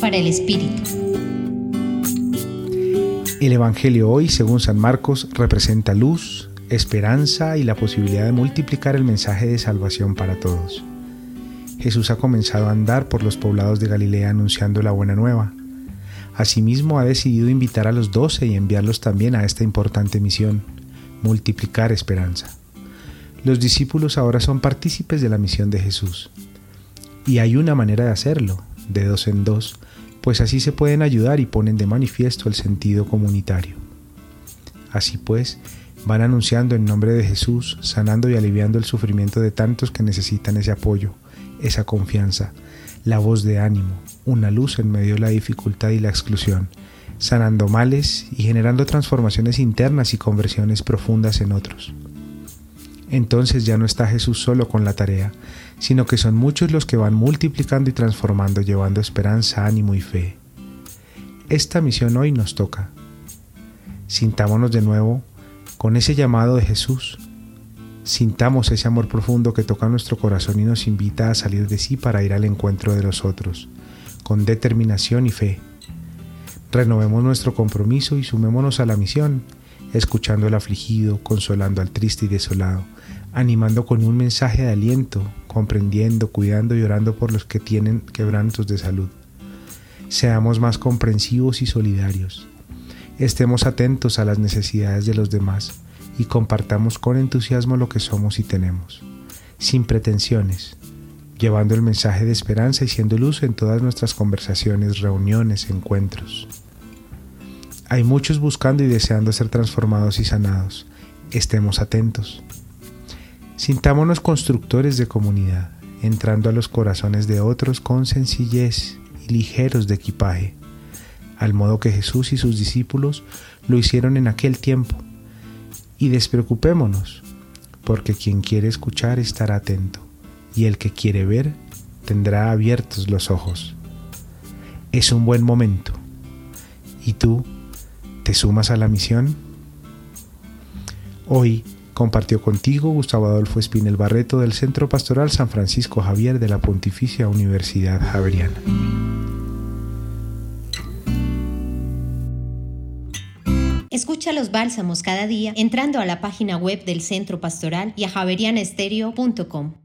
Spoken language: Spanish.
Para el Espíritu. El Evangelio hoy, según San Marcos, representa luz, esperanza y la posibilidad de multiplicar el mensaje de salvación para todos. Jesús ha comenzado a andar por los poblados de Galilea anunciando la buena nueva. Asimismo ha decidido invitar a los doce y enviarlos también a esta importante misión, multiplicar esperanza. Los discípulos ahora son partícipes de la misión de Jesús. Y hay una manera de hacerlo, de dos en dos, pues así se pueden ayudar y ponen de manifiesto el sentido comunitario. Así pues, van anunciando en nombre de Jesús, sanando y aliviando el sufrimiento de tantos que necesitan ese apoyo, esa confianza, la voz de ánimo, una luz en medio de la dificultad y la exclusión, sanando males y generando transformaciones internas y conversiones profundas en otros. Entonces ya no está Jesús solo con la tarea, sino que son muchos los que van multiplicando y transformando, llevando esperanza, ánimo y fe. Esta misión hoy nos toca. Sintámonos de nuevo con ese llamado de Jesús. Sintamos ese amor profundo que toca nuestro corazón y nos invita a salir de sí para ir al encuentro de los otros, con determinación y fe. Renovemos nuestro compromiso y sumémonos a la misión, escuchando al afligido, consolando al triste y desolado, animando con un mensaje de aliento, comprendiendo, cuidando y orando por los que tienen quebrantos de salud. Seamos más comprensivos y solidarios. Estemos atentos a las necesidades de los demás y compartamos con entusiasmo lo que somos y tenemos, sin pretensiones, llevando el mensaje de esperanza y siendo luz en todas nuestras conversaciones, reuniones, encuentros. Hay muchos buscando y deseando ser transformados y sanados. Estemos atentos. Sintámonos constructores de comunidad, entrando a los corazones de otros con sencillez y ligeros de equipaje, al modo que Jesús y sus discípulos lo hicieron en aquel tiempo. Y despreocupémonos, porque quien quiere escuchar estará atento, y el que quiere ver tendrá abiertos los ojos. Es un buen momento. ¿Y tú? ¿Te sumas a la misión? Hoy compartió contigo Gustavo Adolfo Espinel Barreto del Centro Pastoral San Francisco Javier de la Pontificia Universidad Javeriana. Escucha los bálsamos cada día entrando a la página web del Centro Pastoral y a javerianestereo.com.